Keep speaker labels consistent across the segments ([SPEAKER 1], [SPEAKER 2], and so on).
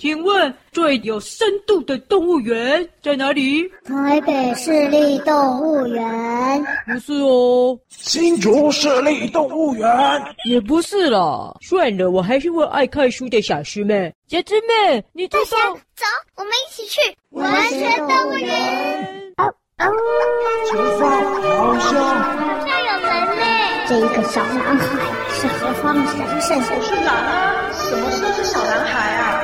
[SPEAKER 1] 请问最有深度的动物园在哪里？
[SPEAKER 2] 台北市立动物园。
[SPEAKER 1] 不是哦。
[SPEAKER 3] 新竹市立动物园。
[SPEAKER 1] 也不是啦。算了，我还是问爱看书的小师妹。小师妹，你知道？
[SPEAKER 2] 走，我们一起去文学动物园。
[SPEAKER 3] 前方好像
[SPEAKER 2] 好像有人呢。这一个小男孩是何方神圣？
[SPEAKER 4] 我是哪啊？什么时候是小男孩啊？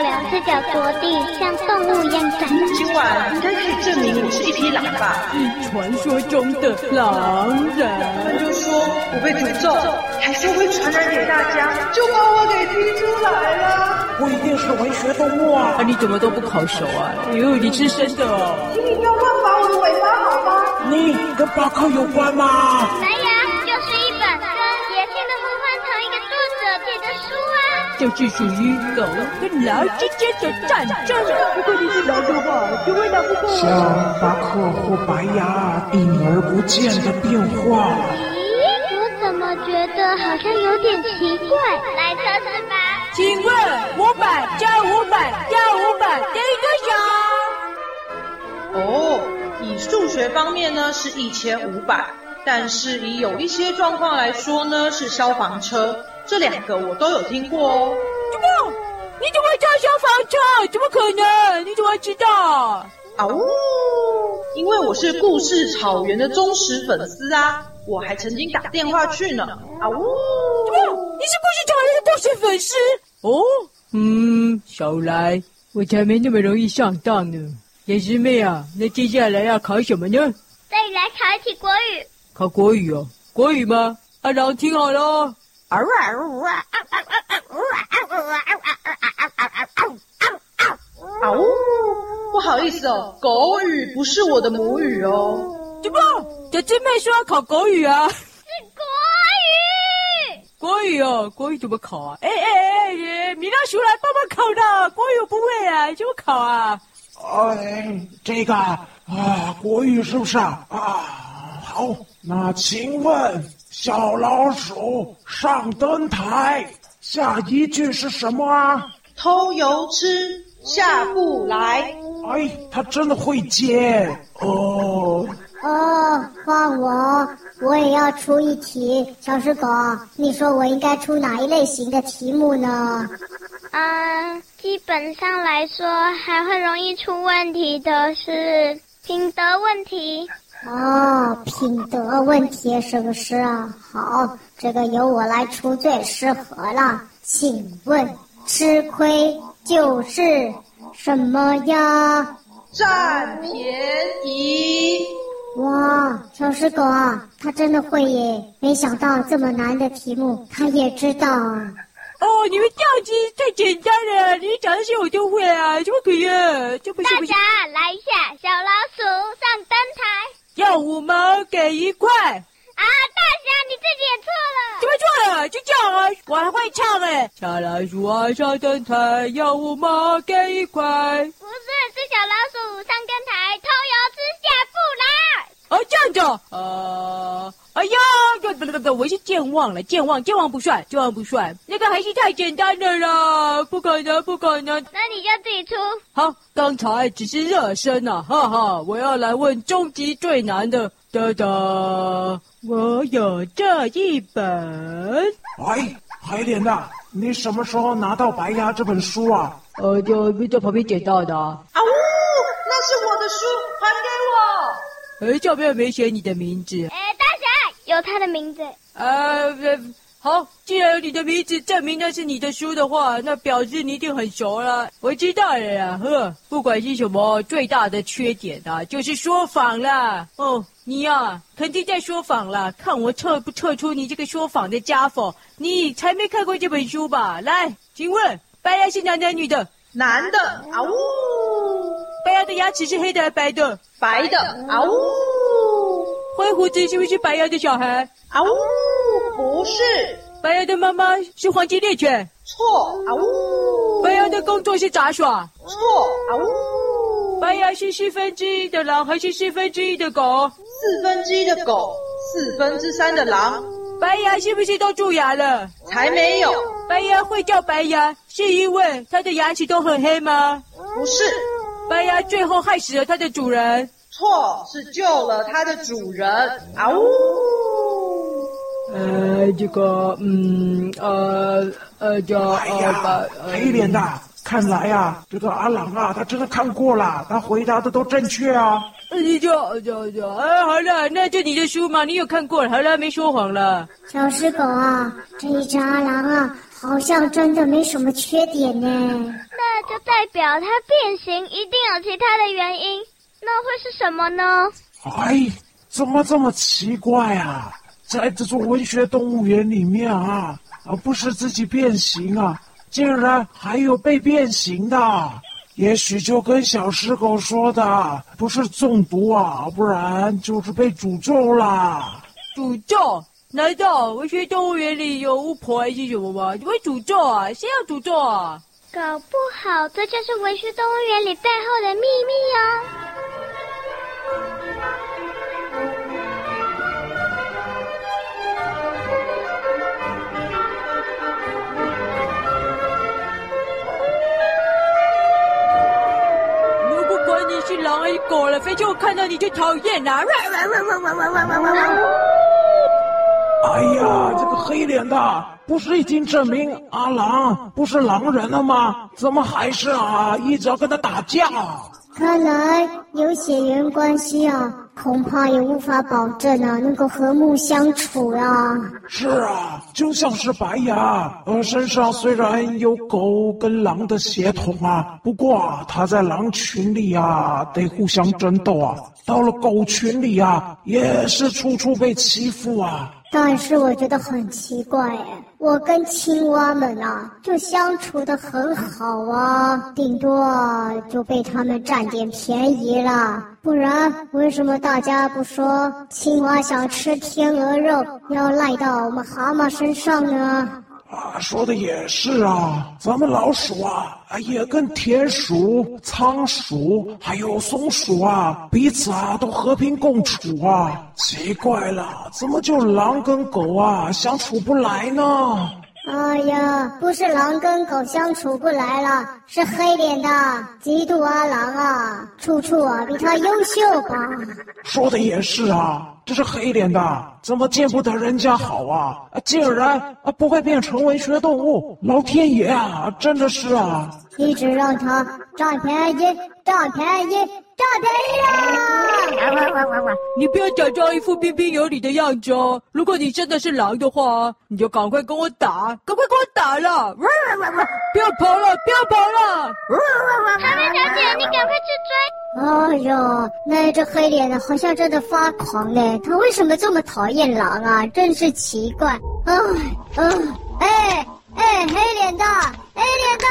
[SPEAKER 2] 手两只脚着地，像动物一样站着。
[SPEAKER 4] 今晚应该可以证明我是一匹狼吧？
[SPEAKER 1] 传说中的狼人。
[SPEAKER 4] 他就说我被诅咒，还是会传染给大家，就把我给踢出来了。
[SPEAKER 3] 我一定是文学动物啊！
[SPEAKER 1] 啊，你怎么都不烤熟啊？哎呦，你吃生的哦！
[SPEAKER 4] 请你不要乱拔我的尾巴，好吗？
[SPEAKER 3] 你跟巴克有关吗？
[SPEAKER 2] 没有，就是
[SPEAKER 1] 属于狗跟狼之间的战争。如果你是狼的话，就会打不过。
[SPEAKER 3] 像巴克或白牙隐而不见的变化。
[SPEAKER 2] 咦，我怎么觉得好像有点奇怪？来测试吧。
[SPEAKER 1] 请问五百加五百加五百等于多少？
[SPEAKER 4] 哦，以数学方面呢是一千五百，但是以有一些状况来说呢是消防车。这两个我都有听过哦。
[SPEAKER 1] 怎么？你怎么会叫消防车？怎么可能？你怎么会知道？
[SPEAKER 4] 啊呜！因为我是故事草原的忠实粉丝啊，我还曾经打电话去呢。啊呜！
[SPEAKER 1] 怎么？你是故事草原的忠实粉丝？哦，嗯，少来，我才没那么容易上当呢。小师妹啊，那接下来要考什么呢？
[SPEAKER 2] 再来考一题国语。
[SPEAKER 1] 考国语哦？国语吗？阿郎听好了。啊呜啊呜啊啊啊啊呜啊呜啊啊啊啊啊啊
[SPEAKER 4] 啊呜！不好意思哦，狗语不是我的母语哦。
[SPEAKER 1] 怎么？小师妹说要考国语啊？
[SPEAKER 2] 是国语。
[SPEAKER 1] 国语哦，国语怎么考啊？哎哎哎，米老鼠来帮忙考的，国语我不会啊，怎么考啊？
[SPEAKER 3] 哎，这个啊，国语是不是啊？啊，好，那请问。小老鼠上灯台，下一句是什么啊？
[SPEAKER 4] 偷油吃，下不来。
[SPEAKER 3] 哎，他真的会接哦。
[SPEAKER 2] 哦，换我，我也要出一题。小石狗，你说我应该出哪一类型的题目呢？嗯，基本上来说，还会容易出问题的是品德问题。哦，品德问题是不是啊？好，这个由我来出最适合了。请问，吃亏就是什么呀？
[SPEAKER 4] 占便宜。
[SPEAKER 2] 哇，小石狗啊，他真的会耶！没想到这么难的题目，他也知道啊。
[SPEAKER 1] 哦，你们这样子太简单了，你们讲这些我都会啊，怎么可以啊？这不是不是。
[SPEAKER 2] 大家来一下，小老鼠上灯台。
[SPEAKER 1] 要五毛给一块啊！
[SPEAKER 2] 大侠，你自己也错了。
[SPEAKER 1] 怎么错了？就这样啊！我还会唱哎。小老鼠爱，上灯台，要五毛给一块。
[SPEAKER 2] 不是，是小老鼠上灯台，偷油吃下不来。
[SPEAKER 1] 哦，这样子。呃，哎呀，不不不不，我是健忘了，健忘，健忘不算，健忘不算。那个还是太简单的啦，不可能，不可能。
[SPEAKER 2] 那你就自己出。
[SPEAKER 1] 好，刚才只是热身呐，哈哈，我要来问终极最难的。哒哒，我有这一本。
[SPEAKER 3] 哎，海莲呐，你什么时候拿到《白鸭》这本书啊？
[SPEAKER 1] 呃，就在旁边捡到的。啊呜，
[SPEAKER 4] 那是我的书，还给我。
[SPEAKER 1] 哎，上面没写你的名字。
[SPEAKER 2] 哎，大侠有他的名字。
[SPEAKER 1] 呃，好，既然有你的名字，证明那是你的书的话，那表示你一定很熟了。我知道了呀，呵，不管是什么，最大的缺点啊，就是说谎了。哦，你呀、啊，肯定在说谎了。看我测不测出你这个说谎的家伙？你才没看过这本书吧？来，请问白牙是男的女的？
[SPEAKER 4] 男的。啊呜。
[SPEAKER 1] 白牙的牙齿是黑的还是白的？
[SPEAKER 4] 白的。啊呜。
[SPEAKER 1] 灰胡子是不是白牙的小孩？
[SPEAKER 4] 啊呜。不是。
[SPEAKER 1] 白牙的妈妈是黄金猎犬。
[SPEAKER 4] 错。啊呜。
[SPEAKER 1] 白牙的工作是杂耍。
[SPEAKER 4] 错。啊呜。
[SPEAKER 1] 白牙是四分之一的狼还是四分之一的狗？
[SPEAKER 4] 四分之一的狗，四分之三的狼。
[SPEAKER 1] 白牙是不是都蛀牙了？
[SPEAKER 4] 才没有，
[SPEAKER 1] 白牙会叫白牙，是因为它的牙齿都很黑吗？
[SPEAKER 4] 不是，
[SPEAKER 1] 白牙最后害死了它的主人。
[SPEAKER 4] 错，是救了它的主人。啊呜！
[SPEAKER 1] 呃，这个，嗯，呃，呃，叫
[SPEAKER 3] 哎呀，
[SPEAKER 1] 呃、
[SPEAKER 3] 黑脸的，看来呀、啊，这个阿郎啊，他真的看过了，他回答的都正确啊。
[SPEAKER 1] 你就就就，哎，好了，那就你的书嘛，你有看过了，好了，没说谎了。
[SPEAKER 2] 小狮狗啊，这一只阿郎啊，好像真的没什么缺点呢。
[SPEAKER 5] 那就代表它变形一定有其他的原因，那会是什么呢？
[SPEAKER 3] 哎，怎么这么奇怪啊？在这座文学动物园里面啊，而不是自己变形啊，竟然还有被变形的，也许就跟小狮狗说的，不是中毒啊，不然就是被诅咒啦。
[SPEAKER 1] 诅咒？难道文学动物园里有巫婆还是什么吗？怎么会诅咒啊？谁要诅咒啊？
[SPEAKER 5] 搞不好这就是文学动物园里背后的秘密哦。
[SPEAKER 1] 是狼还是狗了，非叫我看到你就讨厌呐！
[SPEAKER 3] 哎呀，这个黑脸的，不是已经证明阿郎不是狼人了吗？怎么还是啊，一直要跟他打架？
[SPEAKER 2] 看来有血缘关系啊，恐怕也无法保证啊，能够和睦相处啊。
[SPEAKER 3] 是啊，就像是白牙，呃，身上虽然有狗跟狼的血统啊，不过他在狼群里啊，得互相争斗啊。到了狗群里啊，也是处处被欺负啊。
[SPEAKER 2] 但是我觉得很奇怪哎，我跟青蛙们啊就相处的很好啊，顶多就被他们占点便宜了。不然为什么大家不说青蛙想吃天鹅肉，要赖到我们蛤蟆身上呢？
[SPEAKER 3] 啊，说的也是啊，咱们老鼠啊，啊也跟田鼠、仓鼠还有松鼠啊，彼此啊都和平共处啊。奇怪了，怎么就狼跟狗啊相处不来呢？
[SPEAKER 2] 哎呀，不是狼跟狗相处不来了，是黑脸的嫉妒阿狼啊，处处啊比他优秀吧？
[SPEAKER 3] 说的也是啊，这是黑脸的，怎么见不得人家好啊？竟然啊不会变成文学动物，老天爷啊，真的是啊！
[SPEAKER 2] 一直让他占便宜，占便宜。占便宜啦！
[SPEAKER 1] 你不要假装一副彬彬有礼的样子哦。如果你真的是狼的话，你就赶快跟我打，赶快跟我打了！不要跑了，不要跑了！
[SPEAKER 5] 哈啰小姐，你赶快去追！
[SPEAKER 2] 哎呦，那这黑脸的好像真的发狂嘞！他为什么这么讨厌狼啊？真是奇怪！哎，嗯，哎哎，黑脸的，黑脸的，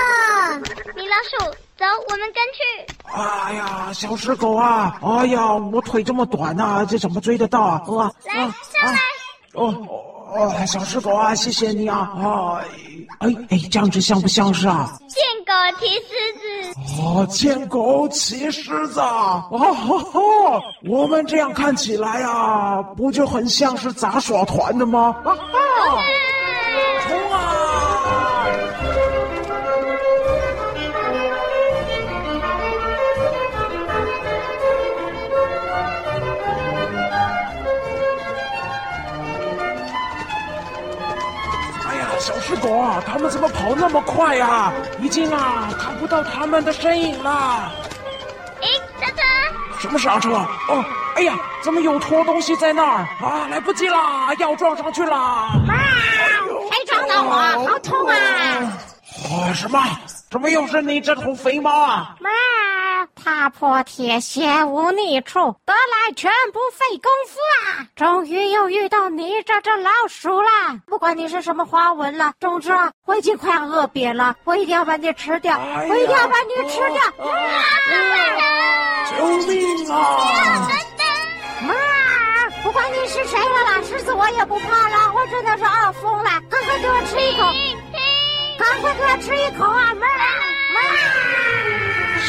[SPEAKER 5] 米老鼠。走，我们跟去。
[SPEAKER 3] 哎呀，小狮狗啊！哎呀，我腿这么短呐、啊，这怎么追得到啊？啊
[SPEAKER 5] 来，上来。啊、
[SPEAKER 3] 哦哦，小狮狗啊，谢谢你啊！啊哎哎，这样子像不像是啊？
[SPEAKER 5] 见狗骑狮子。
[SPEAKER 3] 哦，见狗骑狮子啊！哦吼吼，我们这样看起来啊，不就很像是杂耍团的吗？啊哈！小狮狗啊，他们怎么跑那么快呀、啊？已经啊看不到他们的身影了。
[SPEAKER 5] 哎，刹车！
[SPEAKER 3] 什么刹车？哦，哎呀，怎么有坨东西在那儿啊？来不及了，要撞上去了！
[SPEAKER 6] 妈，谁撞到我？好痛啊！
[SPEAKER 3] 啊，什么？怎么又是你这头肥猫啊？
[SPEAKER 6] 妈。踏破铁鞋无觅处，得来全不费工夫啊！终于又遇到你这只老鼠了。不管你是什么花纹了，总之啊，我已经快要饿扁了，我一定要把你吃掉，哎、我一定要把你吃掉！啊
[SPEAKER 3] 啊、救命啊！
[SPEAKER 6] 妈，不管你是谁了啦，狮子我也不怕了，我真的是饿疯了，赶快给我吃一口，赶快给我吃一口啊！妈，妈。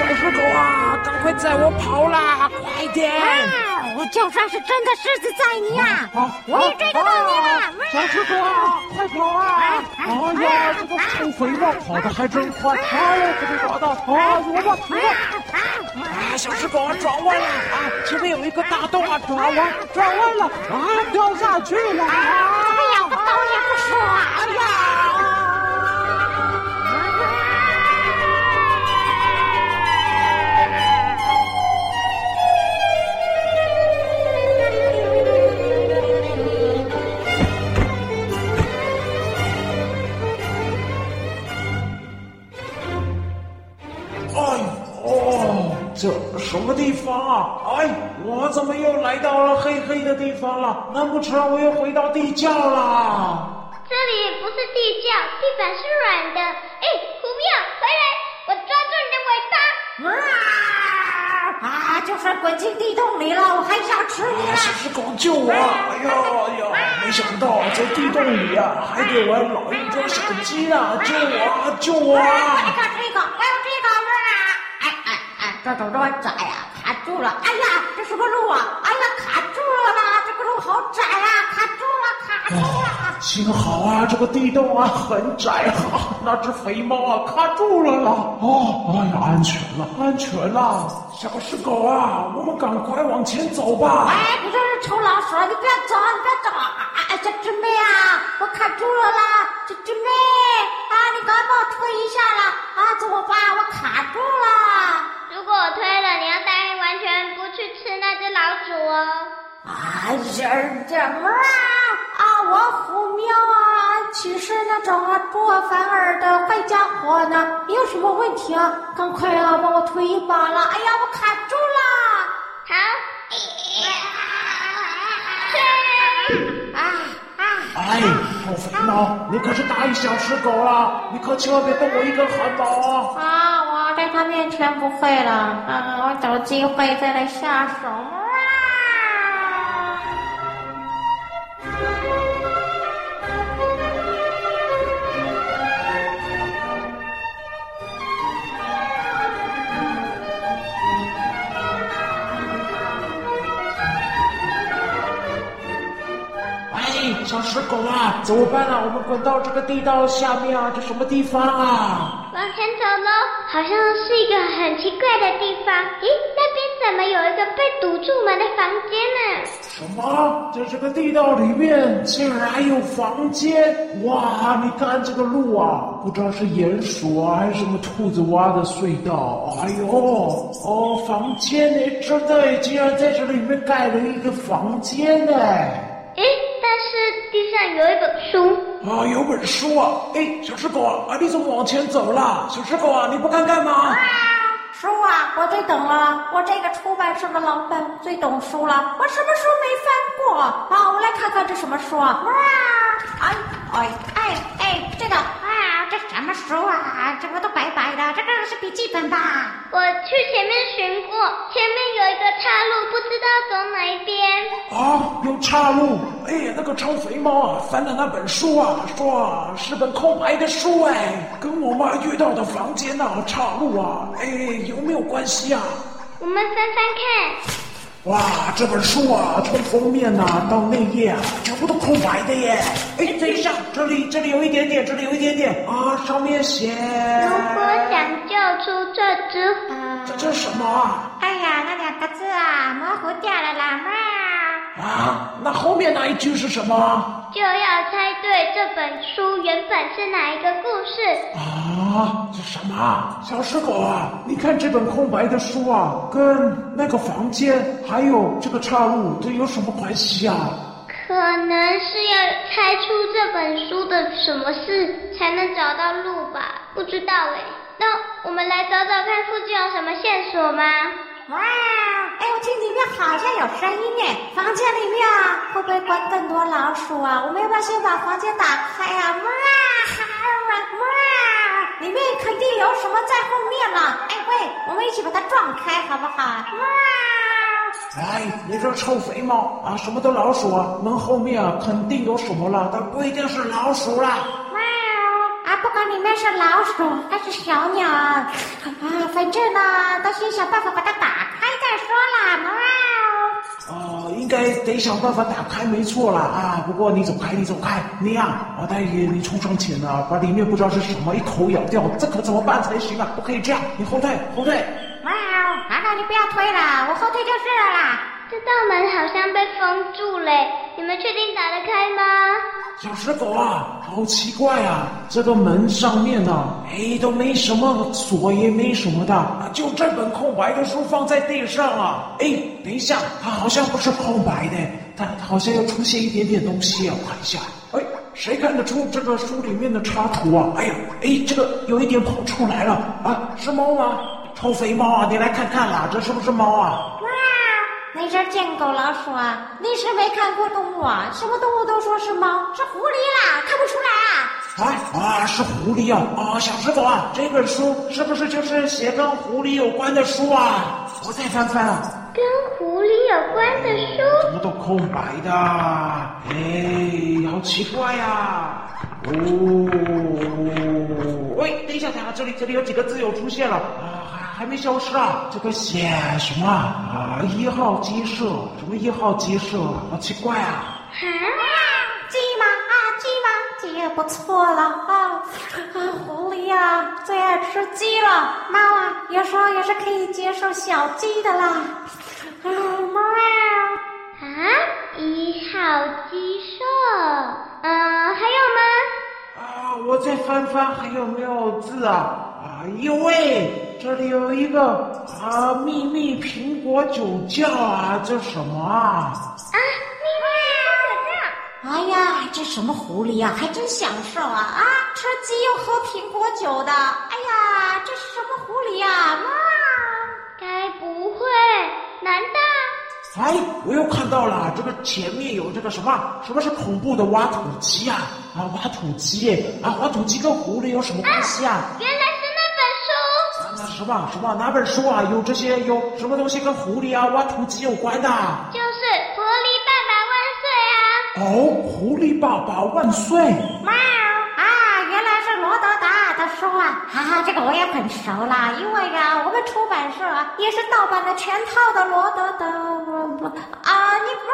[SPEAKER 3] 小狮狗啊，赶快载我跑啦！快点！
[SPEAKER 6] 我就算是真的狮子载你啊，我也追得到你了。
[SPEAKER 3] 小狮狗啊，快跑啊！哎呀，这个臭肥猫跑得还真快，哎呀，可被抓到！啊，我吧，我吧！啊，小石狗啊转弯了啊，前面有一个大洞啊，转弯，转弯了啊，掉下去了！
[SPEAKER 6] 怎么样，道也不说，哎呀！
[SPEAKER 3] 什么地方啊？哎，我怎么又来到了黑黑的地方了？难不成我又回到地窖了？
[SPEAKER 5] 这里不是地窖，地板是软的。哎，虎喵，回来！我抓住你的尾巴！
[SPEAKER 6] 啊！啊！就算滚进地洞里了，我还想吃你了！
[SPEAKER 3] 小狮狗救我！哎呦哎呦！没想到在地洞里啊，还得玩老鹰捉小鸡啊！救我！救我！
[SPEAKER 6] 我来看这个，我要这个！这走这么窄呀，卡住了！哎呀，这什么路啊？哎呀，卡住了啦！这个路好窄啊，卡住了，卡住了！啊、
[SPEAKER 3] 幸好啊，这个地洞啊很窄啊，那只肥猫啊卡住了啦！哦，哎呀，安全了，安全了！小石狗啊，我们赶快往前走吧！
[SPEAKER 6] 哎，你这是臭老鼠，你不要走，你不要走！哎，小狮妹啊，我卡住了啦！小狮妹啊，你赶快帮我推一下啦！啊，怎么办？我卡住了！
[SPEAKER 5] 我推了，你要答应完全不去吃那只老鼠哦。
[SPEAKER 6] 哎呀，怎么啊？啊，我虎喵啊，岂是那种啊出尔反尔的坏家伙呢？你有什么问题啊？赶快啊，帮我推一把了！哎呀，我卡住了。
[SPEAKER 5] 好。
[SPEAKER 6] 啊啊！
[SPEAKER 3] 哎，臭肥猫，你可是大一小狮狗了，你可千万别动我一根汗毛啊！
[SPEAKER 6] 啊。在他面前不会了，啊！我找机会再来下手。
[SPEAKER 3] 小石狗啊，怎么办啊？我们滚到这个地道下面啊，这什么地方啊？
[SPEAKER 5] 往前好像是一个很奇怪的地方。咦，那边怎么有一个被堵住门的房间呢？
[SPEAKER 3] 什么？在这个地道里面竟然还有房间？哇，你看这个路啊，不知道是鼹鼠啊还是什么兔子挖的隧道。哎呦，哦，房间呢？真的，竟然在这里面盖了一个房间呢。
[SPEAKER 5] 诶，但是地上有一本书
[SPEAKER 3] 啊，有本书啊！哎，小石狗啊，你怎么往前走了？小石狗啊，你不看看吗？
[SPEAKER 6] 啊，书啊，我最懂了，我这个出版社的老板最懂书了，我什么书没翻过？啊，我来看看这什么书啊！哇，哎哎哎哎，这个。这什么书啊？这个都白白的，这个是笔记本吧？
[SPEAKER 5] 我去前面寻过，前面有一个岔路，不知道走哪一边。
[SPEAKER 3] 啊，有岔路！哎，那个超肥猫啊，翻了那本书啊，说是本空白的书，哎，跟我妈遇到的房间啊，岔路啊，哎，有没有关系啊？
[SPEAKER 5] 我们翻翻看。
[SPEAKER 3] 哇，这本书啊，从封面呐、啊、到内页啊，全部都空白的耶！哎，等一下，这里这里有一点点，这里有一点点啊，上面写。
[SPEAKER 5] 如果想救出这只，
[SPEAKER 3] 呃、这这是什么啊？
[SPEAKER 6] 哎呀，那两个字啊，模糊掉了啦嘛。
[SPEAKER 3] 啊，那后面那一句是什么？
[SPEAKER 5] 就要猜对这本书原本是哪一个故事
[SPEAKER 3] 啊？这什么？小石狗啊，你看这本空白的书啊，跟那个房间还有这个岔路，这有什么关系啊？
[SPEAKER 5] 可能是要猜出这本书的什么事，才能找到路吧？不知道哎。那我们来找找看附近有什么线索吗？
[SPEAKER 6] 哇，哎，我听里面好像有声音耶！房间里面啊，会不会关更多老鼠啊？我们要不要先把房间打开啊？哇，哇哇，里面肯定有什么在后面了。哎喂，我们一起把它撞开好不好？哇！
[SPEAKER 3] 哎，你这臭肥猫啊，什么都老鼠啊，门后面啊肯定有什么了，但不一定是老鼠啦。
[SPEAKER 6] 不管里面是老鼠还是小鸟，啊，反正呢，都先想办法把它打开再说啦。
[SPEAKER 3] 呃，应该得想办法打开，没错啦啊！不过你走开，你走开，那样啊，大爷，你冲上前啊，把里面不知道是什么一口咬掉，这可怎么办才行啊？不可以这样，你后退，后退。
[SPEAKER 6] 喵，妈妈，你不要推了，我后退就是了啦。
[SPEAKER 5] 这道门好像被封住嘞，你们确定打得开吗？
[SPEAKER 3] 小石狗啊，好奇怪啊！这个门上面呢、啊，哎，都没什么锁，也没什么的，就这本空白的书放在地上啊。哎，等一下，它好像不是空白的，它好像要出现一点点东西啊，我看一下。哎，谁看得出这个书里面的插图啊？哎呀，哎，这个有一点跑出来了啊，是猫吗？超肥猫啊，你来看看啦，这是不是猫啊？
[SPEAKER 6] 那只贱狗老鼠啊！你是没看过动物啊？什么动物都说是猫，是狐狸啦，看不出来啊？
[SPEAKER 3] 啊啊，是狐狸啊！啊，小石狗啊，这本书是不是就是写跟狐狸有关的书啊？我再翻翻啊。
[SPEAKER 5] 跟狐狸有关的书？
[SPEAKER 3] 怎么都空白的？哎，好奇怪呀、啊！哦，喂，等一下，等一下，这里这里有几个字又出现了啊！还没消失啊！这个写什么啊？一号鸡舍？什么一号鸡舍？好奇怪啊！
[SPEAKER 6] 啊，鸡吗？啊，鸡吗？鸡也不错了啊！啊，狐狸啊，最爱吃鸡了。猫啊，有时候也是可以接受小鸡的啦。啊，猫
[SPEAKER 5] 啊，一号鸡舍？嗯、呃，还有吗？
[SPEAKER 3] 啊，我再翻翻，还有没有字啊？啊呦喂，这里有一个啊，秘密苹果酒窖啊，这什么啊？
[SPEAKER 5] 啊，秘密苹果酒窖！
[SPEAKER 6] 哎呀，这什么狐狸啊，还真享受啊啊！吃鸡又喝苹果酒的，哎呀，这是什么狐狸啊？啊，
[SPEAKER 5] 该不会？难道？
[SPEAKER 3] 哎，我又看到了，这个前面有这个什么？什么是恐怖的挖土机啊？啊，挖土机！啊，挖土机跟狐狸有什么关系啊？
[SPEAKER 5] 啊原来是那本书。
[SPEAKER 3] 什么什么哪本书啊？有这些有什么东西跟狐狸啊、挖土机有关的？
[SPEAKER 5] 就是狐狸爸爸万岁啊！
[SPEAKER 3] 哦，狐狸爸爸万岁！
[SPEAKER 6] 猫啊，原来是罗德达的书啊！哈、啊、哈，这个我也很熟啦，因为啊，我们出版社啊也是盗版了全套的罗德的。啊，你猫！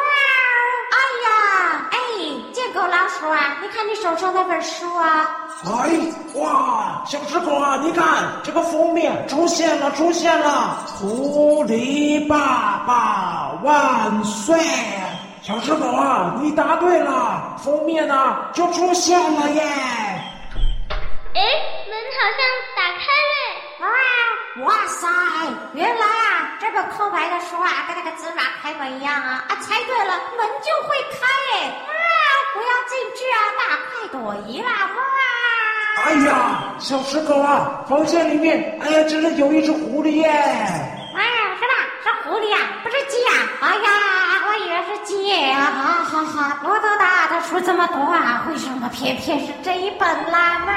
[SPEAKER 6] 哎呀，哎，贱狗老鼠啊，你看你手上那本书啊。
[SPEAKER 3] 哎，哇，小石狗啊，你看这个封面出现了，出现了，狐狸爸爸万岁！小石狗啊，你答对了，封面呢就出现了耶！
[SPEAKER 5] 哎，门好像打开了！
[SPEAKER 6] 哇，哇塞，原来啊，这本空白的书啊，跟那个芝麻开门一样啊！啊，猜对了，门就会开哎！哇，我要进去啊，大快朵颐啦！哇！
[SPEAKER 3] 哎呀，小石狗啊，房间里面，哎呀，真的有一只狐狸耶！
[SPEAKER 6] 哎呀，是吧？是狐狸啊，不是鸡啊！哎呀，我以为是鸡啊！好好好，罗德大的书这么多啊，为什么偏偏是这一本啦？嘛？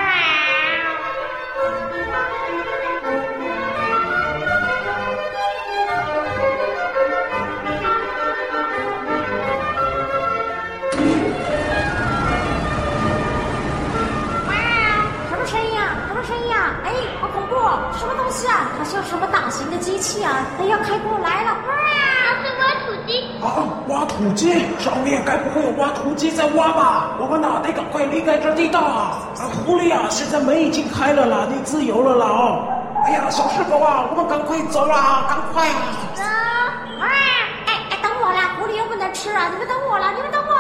[SPEAKER 6] 东西啊？好像什么大型的机器啊！它要开过来了！哇，
[SPEAKER 5] 是挖土机！
[SPEAKER 3] 啊，挖土机！上面该不会有挖土机在挖吧？我们哪得赶快离开这地道啊！啊，狐狸啊，现在门已经开了啦，你自由了啦哦！哎呀，小师傅啊，我们赶快走啦，赶快啊！
[SPEAKER 5] 走！
[SPEAKER 6] 哇，哎哎，等我啦！狐狸又不能吃啊！你们等我啦！你们等我！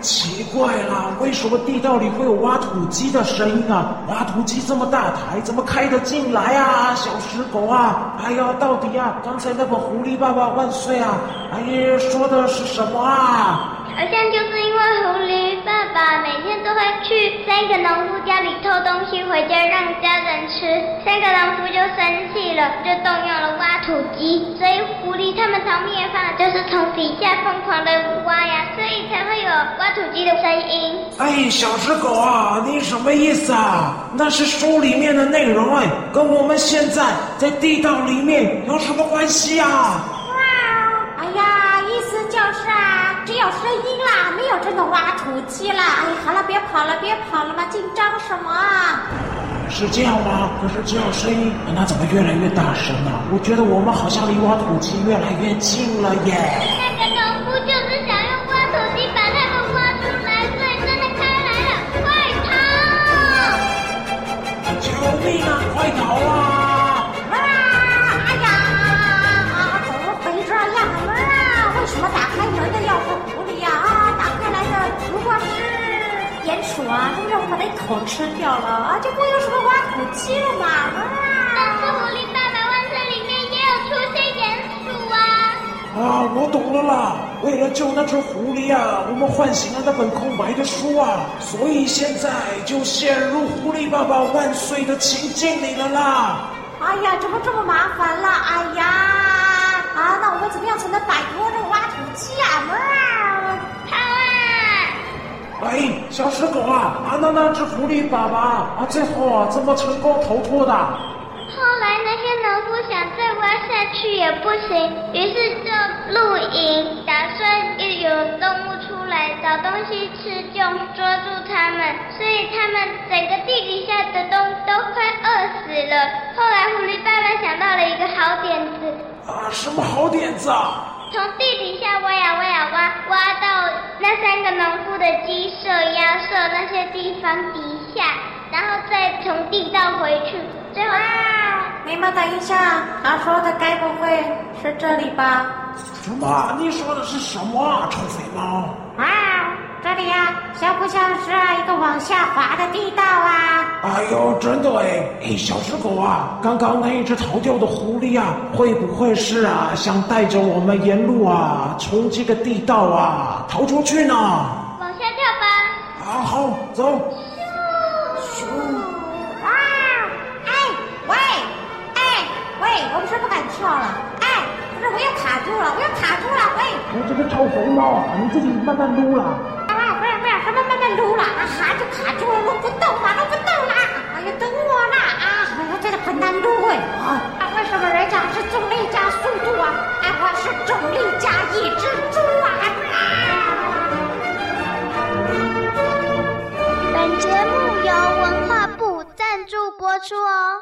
[SPEAKER 3] 奇怪了，为什么地道里会有挖土机的声音啊？挖土机这么大台，怎么开得进来啊？小石狗啊！哎呀，到底啊，刚才那个狐狸爸爸万岁啊！哎呀，说的是什么啊？
[SPEAKER 5] 好像就是因为狐狸爸爸没会去三个农夫家里偷东西回家让家人吃，三个农夫就生气了，就动用了挖土机，所以狐狸他们逃命的方法就是从底下疯狂的挖呀，所以才会有挖土机的声音。
[SPEAKER 3] 哎，小石狗啊，你什么意思啊？那是书里面的内容哎，跟我们现在在地道里面有什么关系啊？
[SPEAKER 6] 哇，哎呀，意思就是啊。只有声音啦，没有真的挖土机啦！哎，好了，别跑了，别跑了嘛，紧张什么啊？
[SPEAKER 3] 是这样吗？可是只有声音，那怎么越来越大声呢？我觉得我们好像离挖土机越来越近了耶。
[SPEAKER 6] 鼠啊，都让我把它一口吃掉了啊，就不会有什么挖土机了嘛！啊！
[SPEAKER 5] 但是狐狸爸爸万岁里面也有出现鼹鼠啊！
[SPEAKER 3] 啊，我懂了啦！为了救那只狐狸啊，我们唤醒了那本空白的书啊，所以现在就陷入狐狸爸爸万岁的情境里了啦！
[SPEAKER 6] 哎呀，怎么这么麻烦啦？哎呀！啊，那我们怎么样才能摆脱这个挖土机啊？啊！
[SPEAKER 3] 哎，小石狗啊，啊，那那只狐狸爸爸啊，最后啊怎么成功逃脱的？
[SPEAKER 5] 后来那些农夫想再挖下去也不行，于是就露营，打算一有动物出来找东西吃就捉住它们，所以他们整个地底下的东西都快饿死了。后来狐狸爸爸想到了一个好点子。
[SPEAKER 3] 啊，什么好点子啊？
[SPEAKER 5] 从地底下挖呀挖呀挖，挖到那三个农夫的鸡舍、鸭舍那些地方底下，然后再从地道回去。最后，
[SPEAKER 6] 啊，你们等一下，他说的该不会是这里吧？
[SPEAKER 3] 什么？你说的是什么啊，臭肥猫？
[SPEAKER 6] 啊！这里呀，像不像是啊一个往下滑的地道啊？
[SPEAKER 3] 哎呦，真的哎！哎，小石狗啊，刚刚那一只逃掉的狐狸啊，会不会是啊想带着我们沿路啊从这个地道啊逃出去呢？
[SPEAKER 5] 往下跳吧！
[SPEAKER 3] 啊，好，走。
[SPEAKER 6] 咻！啊！哎，喂，哎，喂，我们是不敢跳了，哎，不是我要卡住了，我要卡住了，喂！
[SPEAKER 3] 我这个臭肥猫，你自己慢慢撸了。
[SPEAKER 6] 什么慢慢撸了啊哈，就卡住了，撸不动了，撸不动了！哎呀，等我啦啊！哎呀，真的很难撸哎啊！为什么人家是重力加速度啊？啊，我是重力加一只猪啊！
[SPEAKER 5] 本节目由文化部赞助播出哦。